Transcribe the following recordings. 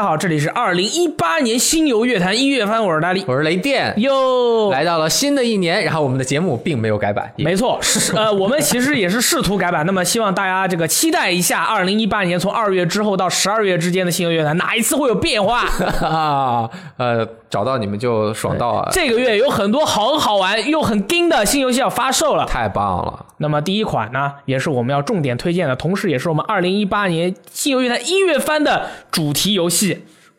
家好，这里是二零一八年新游乐坛音乐番，我是大力，我是雷电，哟，来到了新的一年，然后我们的节目并没有改版，没错，是呃，我们其实也是试图改版，那么希望大家这个期待一下，二零一八年从二月之后到十二月之间的新游乐坛哪一次会有变化？啊，呃，找到你们就爽到啊！这个月有很多很好玩又很精的新游戏要发售了，太棒了。那么第一款呢，也是我们要重点推荐的，同时也是我们二零一八年新游乐坛音乐番的主题游戏《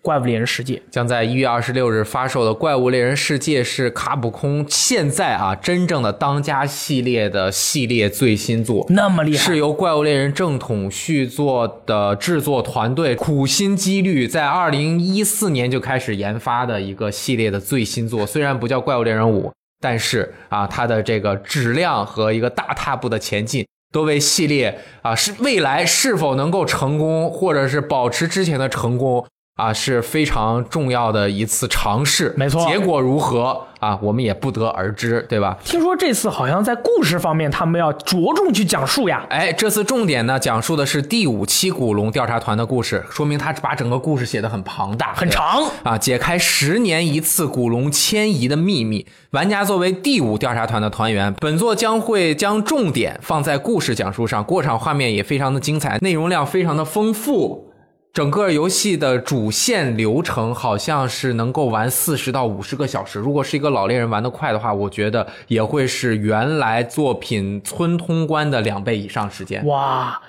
怪物猎人世界》，将在一月二十六日发售的《怪物猎人世界》是卡普空现在啊真正的当家系列的系列最新作，那么厉害，是由《怪物猎人》正统续作的制作团队苦心积虑，在二零一四年就开始研发的一个系列的最新作。虽然不叫《怪物猎人五》，但是啊，它的这个质量和一个大踏步的前进。都为系列啊是未来是否能够成功，或者是保持之前的成功啊是非常重要的一次尝试。没错，结果如何啊，我们也不得而知，对吧？听说这次好像在故事方面，他们要着重去讲述呀。哎，这次重点呢，讲述的是第五期古龙调查团的故事，说明他把整个故事写得很庞大、很长啊，解开十年一次古龙迁移的秘密。玩家作为第五调查团的团员，本作将会将重点放在故事讲述上，过场画面也非常的精彩，内容量非常的丰富。整个游戏的主线流程好像是能够玩四十到五十个小时。如果是一个老猎人玩得快的话，我觉得也会是原来作品村通关的两倍以上时间。哇！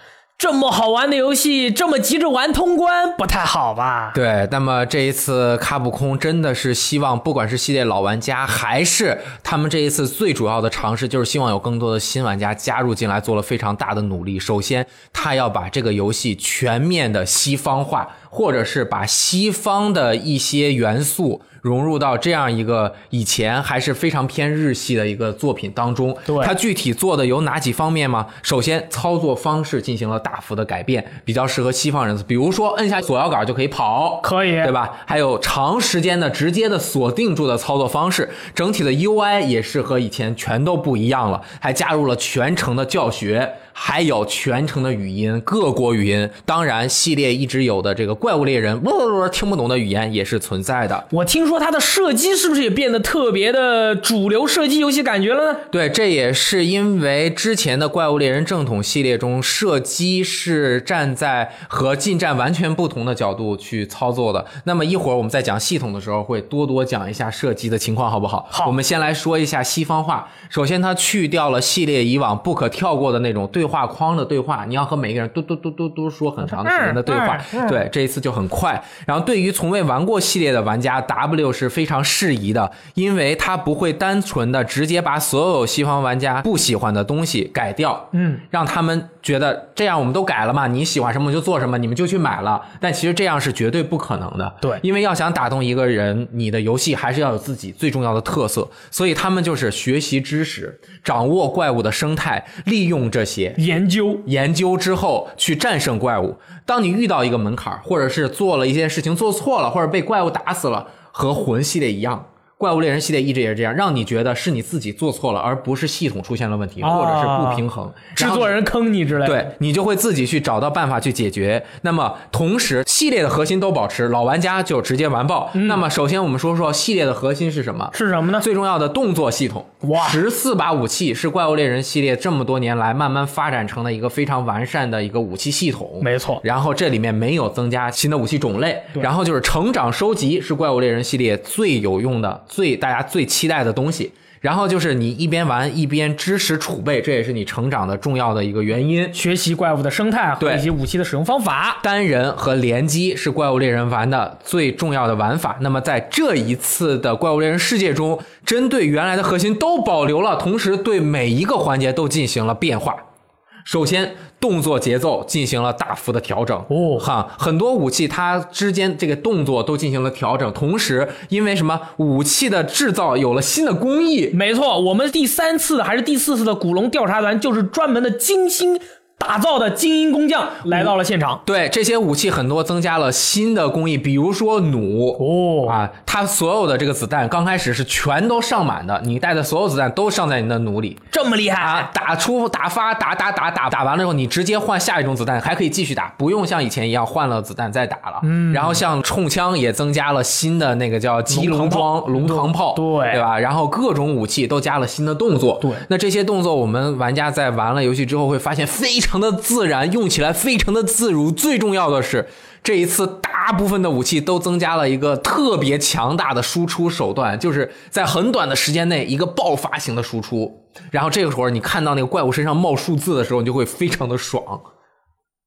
这么好玩的游戏，这么急着玩通关，不太好吧？对，那么这一次卡普空真的是希望，不管是系列老玩家，还是他们这一次最主要的尝试，就是希望有更多的新玩家加入进来，做了非常大的努力。首先，他要把这个游戏全面的西方化，或者是把西方的一些元素。融入到这样一个以前还是非常偏日系的一个作品当中，对它具体做的有哪几方面吗？首先，操作方式进行了大幅的改变，比较适合西方人，比如说摁下左摇杆就可以跑，可以，对吧？还有长时间的直接的锁定住的操作方式，整体的 UI 也是和以前全都不一样了，还加入了全程的教学。还有全程的语音，各国语音，当然系列一直有的这个怪物猎人，听不懂的语言也是存在的。我听说它的射击是不是也变得特别的主流射击游戏感觉了呢？对，这也是因为之前的怪物猎人正统系列中，射击是站在和近战完全不同的角度去操作的。那么一会儿我们在讲系统的时候，会多多讲一下射击的情况，好不好？好，我们先来说一下西方话。首先，它去掉了系列以往不可跳过的那种对。对话框的对话，你要和每一个人嘟嘟嘟嘟嘟说很长时间的对话，对，这一次就很快。然后对于从未玩过系列的玩家，W 是非常适宜的，因为它不会单纯的直接把所有西方玩家不喜欢的东西改掉，嗯，让他们觉得这样我们都改了嘛，你喜欢什么就做什么，你们就去买了。但其实这样是绝对不可能的，对，因为要想打动一个人，你的游戏还是要有自己最重要的特色，所以他们就是学习知识，掌握怪物的生态，利用这些。研究研究之后去战胜怪物。当你遇到一个门槛，或者是做了一件事情做错了，或者被怪物打死了，和魂系列一样。怪物猎人系列一直也是这样，让你觉得是你自己做错了，而不是系统出现了问题，或者是不平衡，制作人坑你之类的。对你就会自己去找到办法去解决。那么同时，系列的核心都保持，老玩家就直接完爆。那么首先我们说说系列的核心是什么？是什么呢？最重要的动作系统。哇，十四把武器是怪物猎人系列这么多年来慢慢发展成了一个非常完善的一个武器系统。没错。然后这里面没有增加新的武器种类。然后就是成长收集是怪物猎人系列最有用的、最大家最。期待的东西，然后就是你一边玩一边知识储备，这也是你成长的重要的一个原因。学习怪物的生态和以及武器的使用方法，单人和联机是怪物猎人玩的最重要的玩法。那么在这一次的怪物猎人世界中，针对原来的核心都保留了，同时对每一个环节都进行了变化。首先，动作节奏进行了大幅的调整哦哈，很多武器它之间这个动作都进行了调整，同时因为什么武器的制造有了新的工艺，没错，我们第三次还是第四次的古龙调查团，就是专门的精心打造的精英工匠来到了现场。对这些武器很多增加了新的工艺，比如说弩。哦啊，它所有的这个子弹刚开始是全都上满的，你带的所有子弹都上在你的弩里这么厉害啊！打出打发打打打打打完了之后，你直接换下一种子弹，还可以继续打，不用像以前一样换了子弹再打了。嗯，然后像冲枪也增加了新的那个叫机龙装龙膛炮，对对吧？然后各种武器都加了新的动作，对那这些动作我们玩家在玩了游戏之后会发现非常的自然，用起来非常的自如。最重要的是。这一次，大部分的武器都增加了一个特别强大的输出手段，就是在很短的时间内一个爆发型的输出。然后这个时候，你看到那个怪物身上冒数字的时候，你就会非常的爽。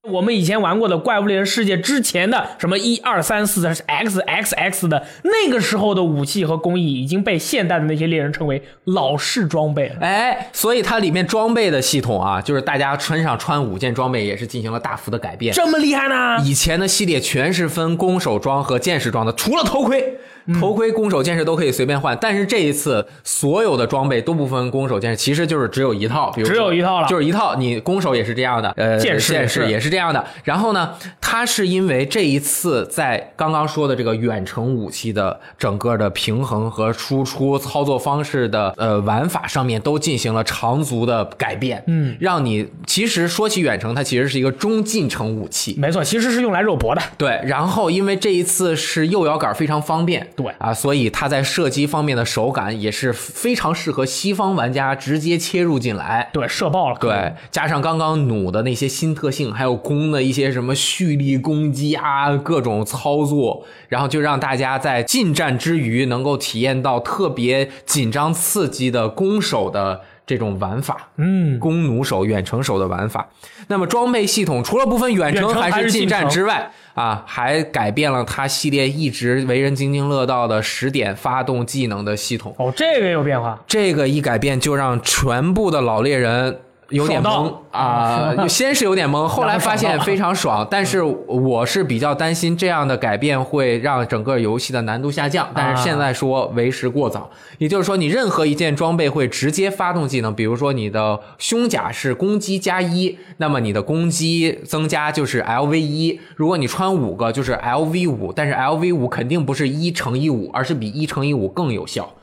我们以前玩过的《怪物猎人世界》之前的什么一二三四的 X X X 的那个时候的武器和工艺已经被现代的那些猎人称为老式装备了。哎，所以它里面装备的系统啊，就是大家身上穿五件装备也是进行了大幅的改变。这么厉害呢？以前的系列全是分攻守装和剑士装的，除了头盔，嗯头盔、攻守、剑士都可以随便换。但是这一次所有的装备都不分攻守、剑士，其实就是只有一套，比如只有一套了就是一套。你攻守也是这样的，呃，剑士剑士也是这样的。然后呢，它是因为这一次在刚刚说的这个远程武器的整个的平衡和输出操作方式的呃玩法上面都进行了长足的改变，嗯，让你其实说起远程，它其实是一个中近程武器，没错，其实是用来肉搏的。对，然后因为这一次是右摇杆非常方便，对啊，所以它在射击方面的手感也是非常适合西方玩家直接切入进来。对，射爆了。对，加上刚刚弩的那些新特性，还有弓的一些什么蓄力攻击啊，各种操作，然后就让大家在近战之余能够体验到特别紧张刺激的攻守的这种玩法。嗯，弓弩手、远程手的玩法。那么装备系统除了部分远程还还是近战之外啊，还改变了它系列一直为人津津乐道的十点发动技能的系统。哦，这个有变化。这个一改变，就让全部的老猎人。有点懵到啊、先是有点懵，后来发现非常爽。但是我是比较担心这样的改变会让整个游戏的难度下降。但是现在说为时过早，也就是说你任何一件装备会直接发动技能，比如说你的胸甲是攻击加一，那么你的攻击增加就是 LV 一。如果你穿五个就是 LV 五，但是 LV 五肯定不是一乘以五，而是比一乘以五更有效。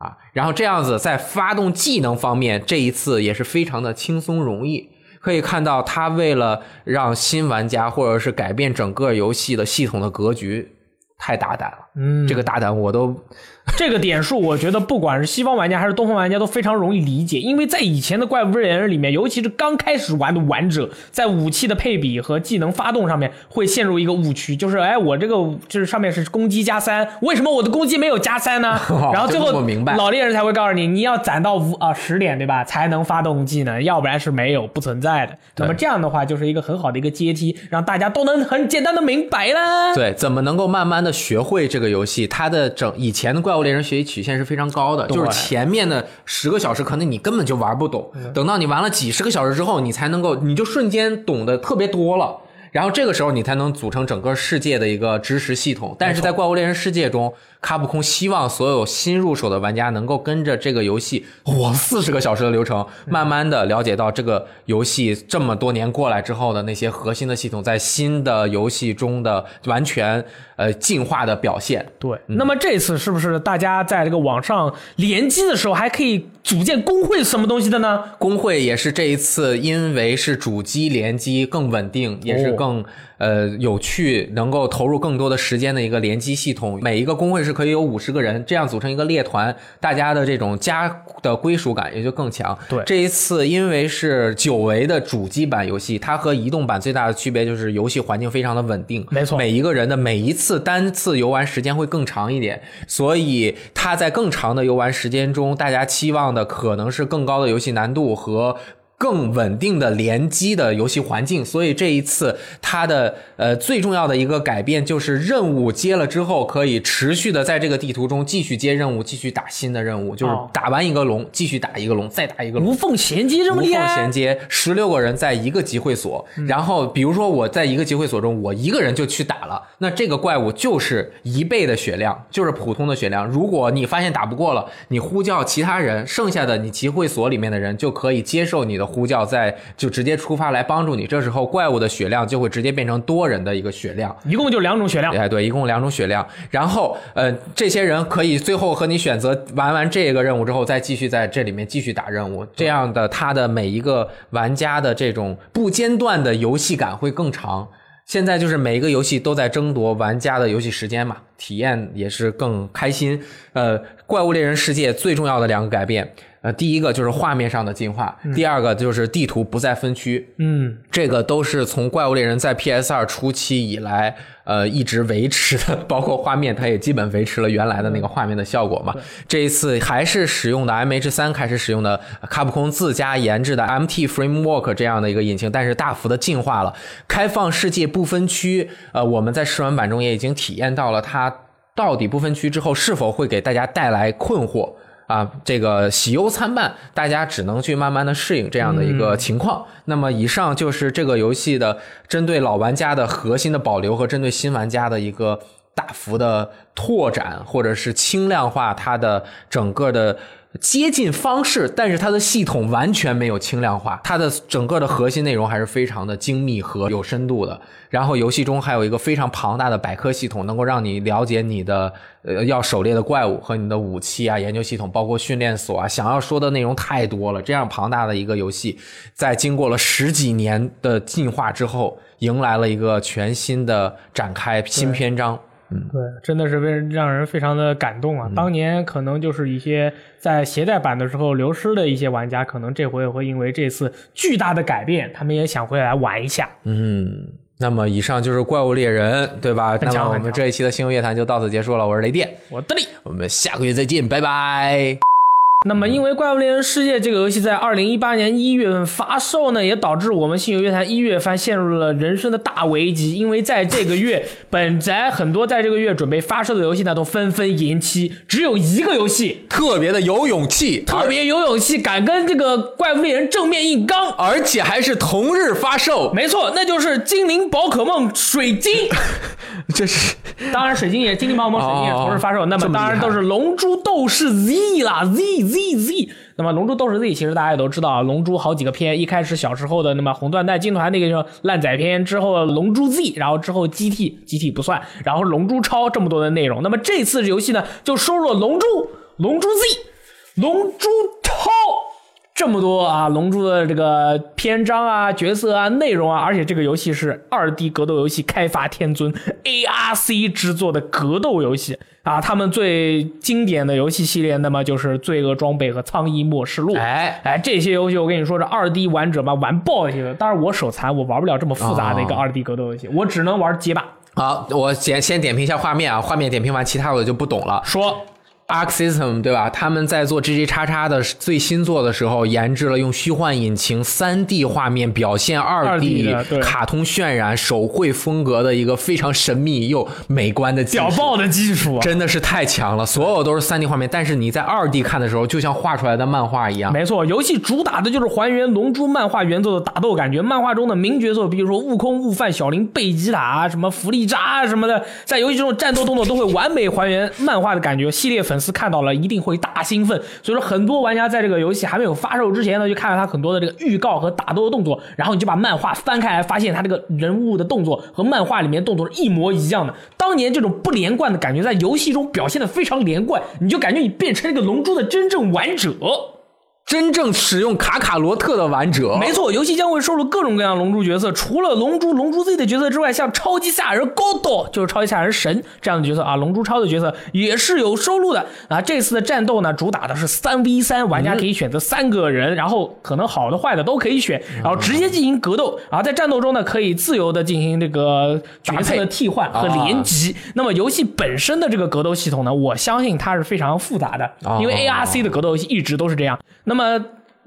啊，然后这样子在发动技能方面，这一次也是非常的轻松容易。可以看到，他为了让新玩家或者是改变整个游戏的系统的格局，太大胆了。嗯，这个大胆我都 这个点数，我觉得不管是西方玩家还是东方玩家都非常容易理解，因为在以前的怪物猎人里面，尤其是刚开始玩的玩者，在武器的配比和技能发动上面会陷入一个误区，就是哎，我这个就是上面是攻击加三，为什么我的攻击没有加三呢？然后最后老猎人才会告诉你，你要攒到五啊十点对吧，才能发动技能，要不然是没有不存在的。那么这样的话，就是一个很好的一个阶梯，让大家都能很简单的明白啦。对怎么能够慢慢的学会这个游戏。它的整以前的怪物猎人学习曲线是非常高的，就是前面的十个小时可能你根本就玩不懂，等到你玩了几十个小时之后，你才能够你就瞬间懂得特别多了。然后这个时候你才能组成整个世界的一个知识系统。但是在怪物猎人世界中，卡普空希望所有新入手的玩家能够跟着这个游戏哇四十个小时的流程，慢慢的了解到这个游戏这么多年过来之后的那些核心的系统，在新的游戏中的完全呃进化的表现。对，那么这次是不是大家在这个网上联机的时候还可以组建工会什么东西的呢？工会也是这一次，因为是主机联机更稳定，也是更、呃有趣，能够投入更多的时间的一个联机系统。每一个工会是可以有五十个人，这样组成一个猎团，大家的这种家的归属感也就更强。对这一次因为是久违的主机版游戏，它和移动版最大的区别就是游戏环境非常的稳定，没错每一个人的每一次单次游玩时间会更长一点，所以它在更长的游玩时间中，大家期望的可能是更高的游戏难度和。更稳定的联机的游戏环境，所以这一次它的呃最重要的一个改变就是任务接了之后，可以持续的在这个地图中继续接任务，继续打新的任务，就是哦打完一个龙，继续打一个龙，再打一个龙。无缝衔接这么无缝，衔接，十六个人在一个集会所，然后比如说我在一个集会所中，我一个人就去打了，那这个怪物就是一倍的血量，就是普通的血量。如果你发现打不过了，你呼叫其他人，剩下的你集会所里面的人就可以接受你的呼叫，在就直接出发来帮助你。这时候怪物的血量就会直接变成多人的一个血量。一共就两种血量。哎，对，一共两种血量。然后，呃，这些人可以最后和你选择完完这个任务之后，再继续在这里面继续打任务。这样的，他的每一个玩家的这种不间断的游戏感会更长。现在就是每一个游戏都在争夺玩家的游戏时间嘛，体验也是更开心。呃，怪物猎人世界最重要的两个改变，呃，第一个就是画面上的进化，第二个就是地图不再分区。嗯，这个都是从怪物猎人在 PS 二初期以来，呃，一直维持的，包括画面，它也基本维持了原来的那个画面的效果嘛。这一次还是使用的 MH 三开始使用的卡普空自家研制的 MT Framework 这样的一个引擎，但是大幅的进化了。开放世界不分区，呃，我们在试玩版中也已经体验到了它到底不分区之后是否会给大家带来困惑。啊，这个喜忧参半，大家只能去慢慢的适应这样的一个情况。那么，以上就是这个游戏的针对老玩家的核心的保留和针对新玩家的一个大幅的拓展，或者是轻量化它的整个的。接近方式，但是它的系统完全没有轻量化，它的整个的核心内容还是非常的精密和有深度的。然后游戏中还有一个非常庞大的百科系统，能够让你了解你的呃要狩猎的怪物和你的武器啊、研究系统，包括训练所啊，想要说的内容太多了。这样庞大的一个游戏，在经过了十几年的进化之后，迎来了一个全新的展开新篇章。对，真的是为让人非常的感动啊！当年可能就是一些在携带版的时候流失的一些玩家，可能这回也会因为这次巨大的改变，他们也想回来玩一下。嗯，那么以上就是怪物猎人，对吧？那么我们这一期的星游夜谈就到此结束了。我是雷电，我的力。我们下个月再见，拜拜。那么，因为《怪物猎人世界》这个游戏在二零一八年一月份发售呢，也导致我们信游乐坛一月番陷入了人生的大危机。因为在这个月，本宅很多在这个月准备发售的游戏呢，都纷纷延期，只有一个游戏特别的有勇气，特别有勇气，敢跟这个怪物猎人正面硬刚。而而且还是同日发售，没错，那就是《精灵宝可梦水晶》。这是当然，水晶也《精灵宝可梦水晶》也同日发售。那么当然都是《龙珠斗士 Z》啦，Z Z Z。那么《龙珠斗士 Z》其实大家也都知道啊，龙珠好几个篇，一开始小时候的那么红缎带军团那个叫烂仔篇，之后龙珠 Z，然后之后 GT GT 不算，然后龙珠超这么多的内容。那么这次游戏呢，就收录了龙珠、龙珠 Z、龙珠超。这么多啊，龙珠的这个篇章啊、角色啊、内容啊，而且这个游戏是二 D 格斗游戏开发天尊 ARC 制作的格斗游戏啊，他们最经典的游戏系列，那么就是《罪恶装备》和《苍翼末世录》。哎哎，这些游戏我跟你说，这二 D 玩者嘛，玩爆一些。当然我手残，我玩不了这么复杂的一个哦二 D 格斗游戏，我只能玩街霸。好，我先先点评一下画面啊，画面点评完，其他我就不懂了。说 Arc System 对吧？他们在做 GG 叉叉的最新作的时候，研制了用虚幻引擎三 D 画面表现二 2D 的卡通渲染手绘风格的一个非常神秘又美观的屌爆的技术啊！真的是太强了，所有都是三 D 画面，但是你在二 D 看的时候，就像画出来的漫画一样。没错，游戏主打的就是还原《龙珠》漫画原作的打斗感觉。漫画中的名角色，比如说悟空、悟饭、小林、贝吉塔啊，什么弗利扎啊什么的，在游戏中的战斗动作都会完美还原漫画的感觉。系列粉丝看到了一定会大兴奋，所以说很多玩家在这个游戏还没有发售之前呢，就看了他很多的这个预告和打斗的动作，然后你就把漫画翻开来，发现他这个人物的动作和漫画里面动作是一模一样的。当年这种不连贯的感觉在游戏中表现的非常连贯，你就感觉你变成了一个龙珠的真正王者。真正使用卡卡罗特的玩者，没错，游戏将会收录各种各样龙珠角色，除了龙珠、龙珠 Z 的角色之外，像超级赛亚人 Godo 就是超级赛亚人神这样的角色啊，龙珠超的角色也是有收录的啊。这次的战斗呢，主打的是三 v 三，玩家可以选择三个人，然后可能好的坏的都可以选，然后直接进行格斗。啊在战斗中呢，可以自由的进行这个角色的替换和联机。那么游戏本身的这个格斗系统呢，我相信它是非常复杂的，因为 ARC 的格斗游戏一直都是这样。那么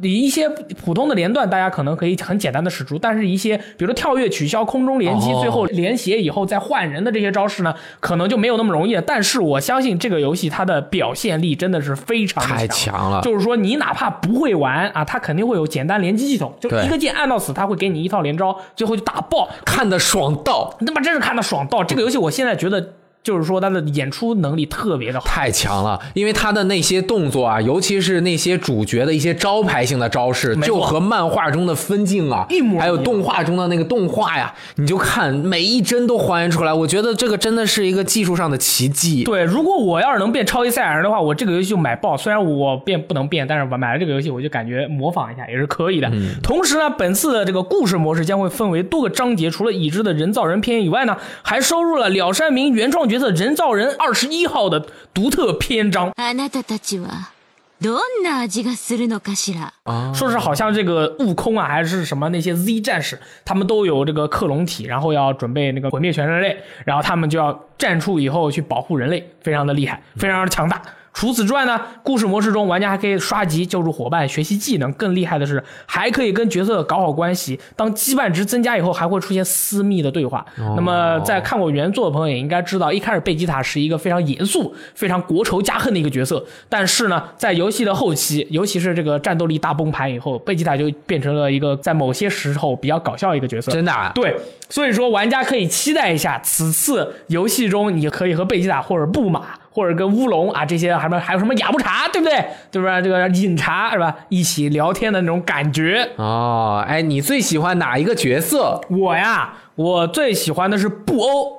一些普通的连段，大家可能可以很简单的使出，但是一些比如说跳跃、取消、空中连击，哦最后连携以后再换人的这些招式呢，可能就没有那么容易了。但是我相信这个游戏它的表现力真的是非常太强。了，就是说，你哪怕不会玩啊，它肯定会有简单连击系统，就一个键按到死，它会给你一套连招，最后就打爆。看的爽到，他妈真是看的爽到！这个游戏我现在觉得，就是说他的演出能力特别的好。太强了，因为他的那些动作啊，尤其是那些主角的一些招牌性的招式，就和漫画中的分镜啊还有动画中的那个动画呀，你就看每一帧都还原出来。我觉得这个真的是一个技术上的奇迹。对，如果我要是能变超级赛亚人的话，我这个游戏就买爆。虽然我变不能变，但是我买了这个游戏，我就感觉模仿一下也是可以的。同时呢，本次的这个故事模式将会分为多个章节，除了已知的人造人篇以外呢，还收入了鸟山明原创角色人造人二十一号的独特篇章。あなたたちはどんな味がするのかしら说是好像这个悟空啊，还是什么那些 Z 战士，他们都有这个克隆体，然后要准备那个毁灭全人类，然后他们就要站出以后去保护人类，非常的厉害，非常的强大。 除此之外呢，故事模式中玩家还可以刷级、救助伙伴、学习技能。更厉害的是，还可以跟角色搞好关系。当羁绊值增加以后，还会出现私密的对话。那么，在看过原作的朋友也应该知道，一开始贝吉塔是一个非常严肃、非常国仇家恨的一个角色。但是呢，在游戏的后期，尤其是这个战斗力大崩盘以后，贝吉塔就变成了一个在某些时候比较搞笑的一个角色。真的啊对，所以说玩家可以期待一下，此次游戏中你可以和贝吉塔或者布马。或者跟乌龙啊这些，还有还有什么雅布茶，对不对？对不对？这个饮茶是吧？一起聊天的那种感觉。哦，哎，你最喜欢哪一个角色我呀，我最喜欢的是布欧，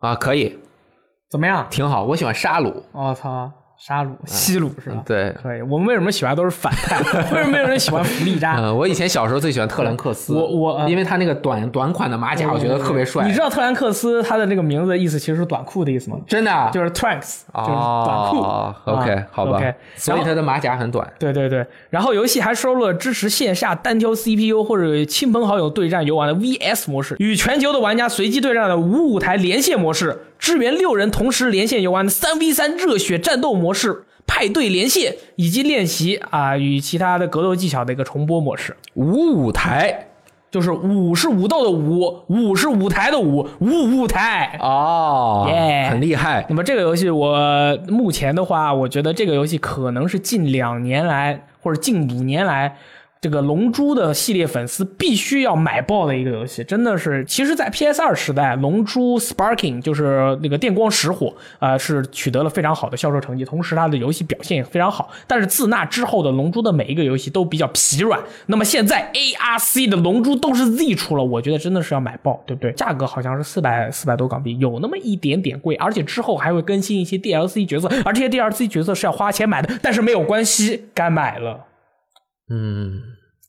啊？可以，怎么样？挺好，我喜欢沙鲁。我、操，沙鲁、西鲁是吧？对，可以。我们为什么喜欢都是反派？为什么没有人喜欢福利扎？嗯，我以前小时候最喜欢特兰克斯，我我呃因为他那个短短款的马甲，我觉得特别帅。你知道特兰克斯他的这个名字的意思其实是短裤的意思吗？真的啊就是 trunks，就是短裤。哦，OK，啊好吧 OK，所以他的马甲很短。对对对，然后游戏还收录了支持线下单挑 CPU 或者亲朋好友对战游玩的 VS 模式，与全球的玩家随机对战的无舞台连线模式，支援六人同时连线游玩的三 v 三热血战斗模式。派对连线以及练习啊与其他的格斗技巧的一个重播模式，五舞台就是五是武斗的五，五是舞台的五，五舞台。哦耶很厉害。那么这个游戏，我目前的话，我觉得这个游戏可能是近两年来或者近五年来。这个《龙珠》的系列粉丝必须要买爆的一个游戏，真的是。其实，在 PS 二时代，《龙珠 Sparking》就是那个电光石火，呃，是取得了非常好的销售成绩，同时它的游戏表现也非常好。但是自那之后的《龙珠》的每一个游戏都比较疲软。那么现在 ARC 的《龙珠》都是 Z 出了，我觉得真的是要买爆，对不对？价格好像是四百四百多港币，有那么一点点贵，而且之后还会更新一些 DLC 角色，而这些 DLC 角色是要花钱买的，但是没有关系，该买了。嗯，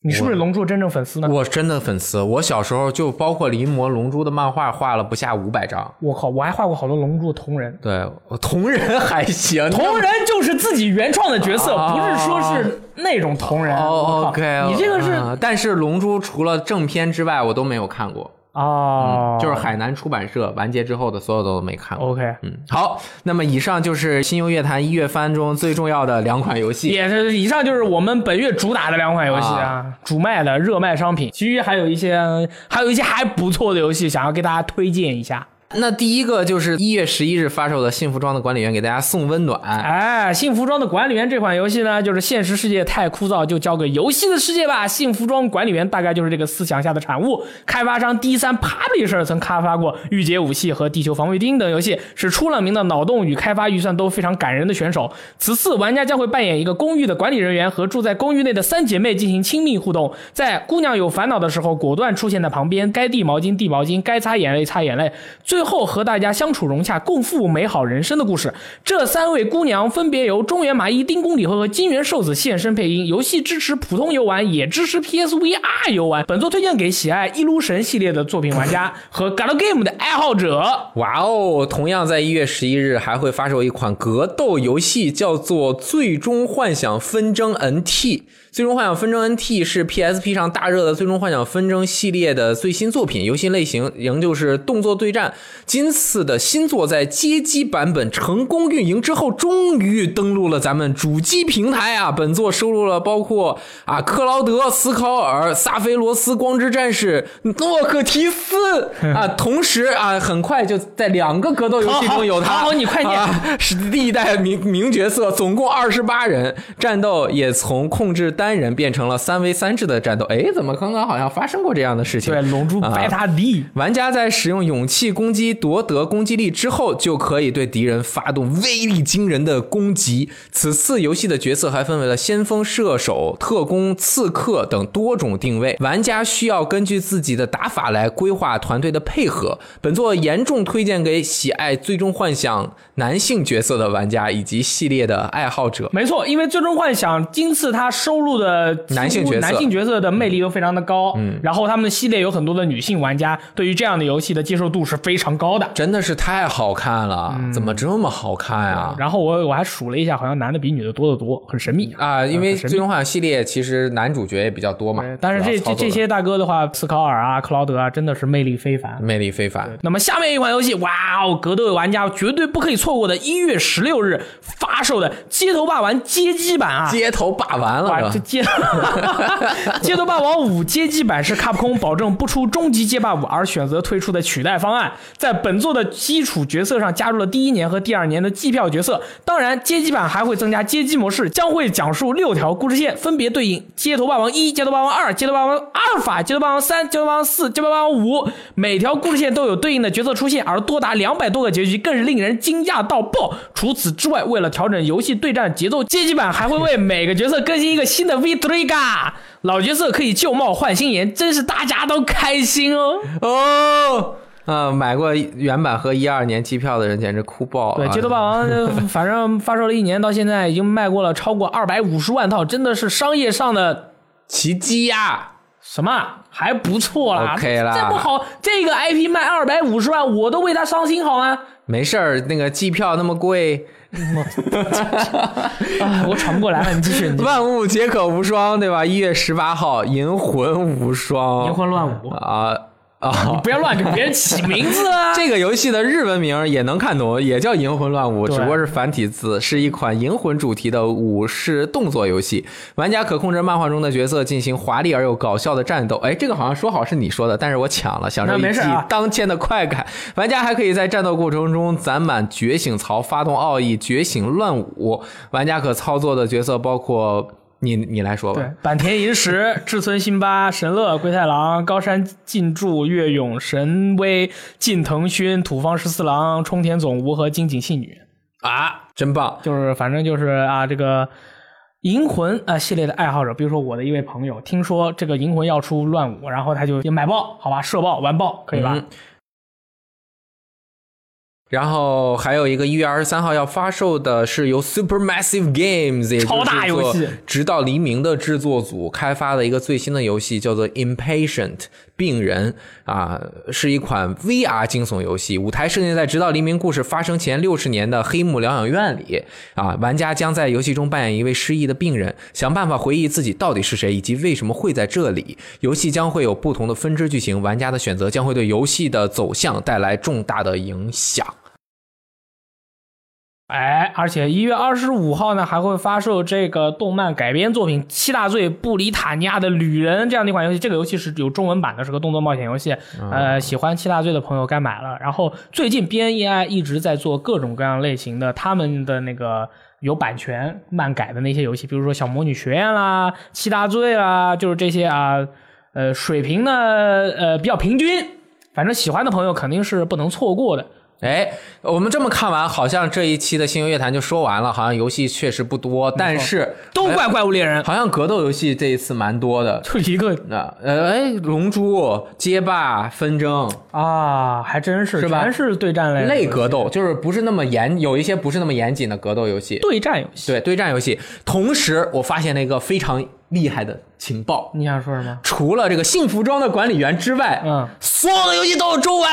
你是不是龙珠真正粉丝呢？我真的粉丝，我小时候就包括临摹龙珠的漫画画了不下五百张。我靠，我还画过好多龙珠同人。对，我同人还行，同人就是自己原创的角色，哦不是说是那种同人。，OK，你这个是啊但是龙珠除了正片之外，我都没有看过。哦，就是海南出版社完结之后的所有都没看过。OK，嗯，好，那么以上就是新游乐坛一月番中最重要的两款游戏。也是以上就是我们本月主打的两款游戏啊，主卖的热卖商品。其余还有一些还有一些还不错的游戏，想要给大家推荐一下。那第一个就是一月十一日发售的《幸福庄的管理员》，给大家送温暖。哎，幸福庄的管理员这款游戏呢，就是现实世界太枯燥，就交给游戏的世界吧。幸福庄管理员大概就是这个思想下的产物。开发商 D 三 Publisher 曾开发过《御姐武器》和《地球防卫兵》等游戏，是出了名的脑洞与开发预算都非常感人的选手。此次玩家将会扮演一个公寓的管理人员，和住在公寓内的三姐妹进行亲密互动。在姑娘有烦恼的时候，果断出现在旁边，该递毛巾递毛巾，该擦眼泪擦眼泪。最最后和大家相处融洽，共赴美好人生的故事。这三位姑娘分别由中原麻衣、丁宫里和和金元寿子现身配音。游戏支持普通游玩，也支持 PSVR 游玩。本作推荐给喜爱《一撸神》系列的作品玩家和 Galgame 的爱好者。哇哦！同样在一月十一日还会发售一款格斗游戏，叫做《最终幻想纷争 NT》。《最终幻想纷争 NT》是 PSP 上大热的《最终幻想纷争》系列的最新作品，游戏类型仍旧是动作对战，今次的新作在街机版本成功运营之后，终于登陆了咱们主机平台啊！本作收录了包括啊克劳德、斯考尔、萨菲罗斯、光之战士、诺克提斯啊，同时啊，很快就在两个格斗游戏中有他。好好你快念啊是历代名名角色，总共二十八人，战斗也从控制单人变成了三 v 三制的战斗。哎，怎么刚刚好像发生过这样的事情？对，龙珠啊白塔 D，玩家在使用勇气攻击夺得攻击力之后，就可以对敌人发动威力惊人的攻击。此次游戏的角色还分为了先锋、射手、特工、刺客等多种定位，玩家需要根据自己的打法来规划团队的配合。本作严重推荐给喜爱《最终幻想》男性角色的玩家以及系列的爱好者。没错，因为《最终幻想》今次它收录的男性角色男性角色的魅力都非常的高，嗯，然后他们的系列有很多的女性玩家，对于这样的游戏的接受度是非常高的。真的是太好看了，怎么这么好看啊？然后我我还数了一下，好像男的比女的多得多，很神秘啊，因为《最终幻想》系列其实男主角也比较多嘛，但是这这这些大哥的话，斯考尔啊、克劳德啊，真的是魅力非凡。魅力非凡。那么下面一款游戏，哇哦，格斗玩家绝对不可以错过的，一月十六日发售的《街头霸王》街机版啊！街头霸完哇，了街街头霸王五街机版是卡普空保证不出终极街霸五而选择推出的取代方案，在本作的基础角色上加入了第一年和第二年的季票角色。当然，街机版还会增加街机模式，将会讲述六条故事线，分别对应街头霸王一、街头霸王二、街头霸王阿尔法、街头霸王三、街头霸王四、街头霸王五。每条故事线都有对应的角色出现，而多达两百多个结局，更是令人惊讶到爆。除此之外，为了调整游戏对战节奏，街机版还会为每个角色更新一个新的 V Trigger，老角色可以旧貌换新颜，真是大家都开心哦。哦。啊、买过原版和一二年机票的人简直哭爆了。对，街头霸王呃反正发售了一年，到现在已经卖过了超过二百五十万套，真的是商业上的奇迹呀！什么还不错啦。OK 啦这不好，这个 IP 卖二百五十万，我都为他伤心好吗？没事儿，那个机票那么贵，啊，我喘不过来了，你继续，你继续。万物皆可无双，对吧？一月十八号，银魂无双，银魂乱舞，啊啊！不要乱给别人起名字啊！这个游戏的日文名也能看懂，也叫《银魂乱舞》，只不过是繁体字，是一款银魂主题的武士动作游戏。玩家可控制漫画中的角色进行华丽而又搞笑的战斗。哎，这个好像说好是你说的，但是我抢了，享受一记 当天的快感。玩家还可以在战斗过程中攒满觉醒槽，发动奥义觉醒乱舞。玩家可操作的角色包括你，你来说吧。对，坂田银时、志村新八、神乐、龟太郎、高山进驻、月勇、神威、近藤勋、土方十四郎、冲田总吾和金井信女，啊，真棒！就是反正就是啊，这个银魂啊系列的爱好者，比如说我的一位朋友，听说这个银魂要出乱舞，然后他就也买爆，好吧，社爆完爆，可以吧？嗯然后还有一个一月二十三号要发售的是由 Supermassive Games，超大游戏直到黎明的制作组开发的一个最新的游戏，叫做 Impatient 病人啊，是一款 VR 惊悚游戏。舞台设定在直到黎明故事发生前六十年的黑幕疗养院里啊，玩家将在游戏中扮演一位失忆的病人，想办法回忆自己到底是谁，以及为什么会在这里。游戏将会有不同的分支剧情，玩家的选择将会对游戏的走向带来重大的影响。哎，而且一月二十五号呢，还会发售这个动漫改编作品《七大罪布里塔尼亚的旅人》这样的一款游戏。这个游戏是有中文版的，是个动作冒险游戏。呃，喜欢七大罪的朋友该买了。然后最近 BNEI 一直在做各种各样类型的他们的那个有版权漫改的那些游戏，比如说《小魔女学院》啦、《七大罪》啦，就是这些啊，呃，水平呢呃比较平均，反正喜欢的朋友肯定是不能错过的。哎，我们这么看完，好像这一期的星游乐坛就说完了，好像游戏确实不多，但是都怪怪物猎人，好像格斗游戏这一次蛮多的。就一个那呃，哎，龙珠、街霸、纷争、啊，还真是是吧全是对战类类格斗，就是不是那么严，有一些不是那么严谨的格斗游戏。对战游戏。对对战游戏，同时我发现了一个非常厉害的情报，你想说什么？除了这个幸福庄的管理员之外，嗯，所有的游戏都有中文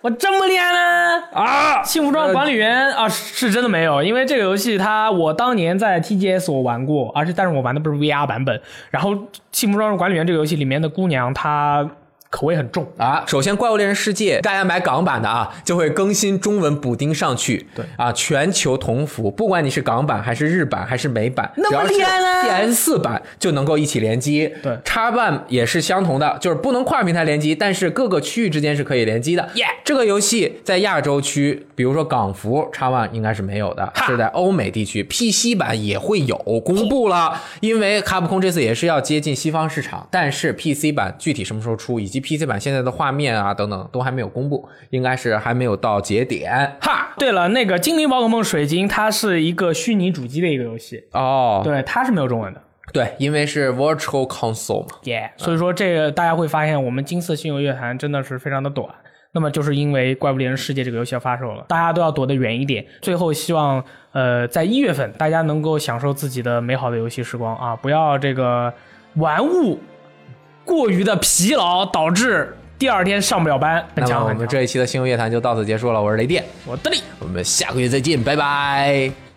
我这么厉害呢？啊！幸福庄管理员啊，是真的没有，因为这个游戏它我当年在 TGS 我玩过，而且但是我玩的不是 VR 版本。然后幸福庄管理员这个游戏里面的姑娘她口味很重。啊，首先《怪物猎人世界》大家买港版的啊，就会更新中文补丁上去。对啊，全球同服，不管你是港版还是日版还是美版，那么厉害呢 PS 四版就能够一起联机。对插办也是相同的，就是不能跨平台联机，但是各个区域之间是可以联机的。耶这个游戏在亚洲区，比如说港服插万应该是没有的，哈是在欧美地区 PC 版也会有公布了，因为卡普空这次也是要接近西方市场，但是 PC 版具体什么时候出，以及 PC 版现在的画面啊等等都还没有公布，应该是还没有到节点。哈，对了，那个《精灵宝可梦水晶》它是一个虚拟主机的一个游戏，哦，对，它是没有中文的。对，因为是 Virtual Console 嘛。耶、所以说这个大家会发现，我们金色星游乐坛真的是非常的短。那么就是因为《怪物猎人世界》这个游戏要发售了，大家都要躲得远一点。最后希望，呃，在一月份大家能够享受自己的美好的游戏时光啊，不要这个玩物过于的疲劳，导致第二天上不了班。很那么我。们这一期的星游乐坛就到此结束了，我是雷电，我是德力。我们下个月再见，拜拜。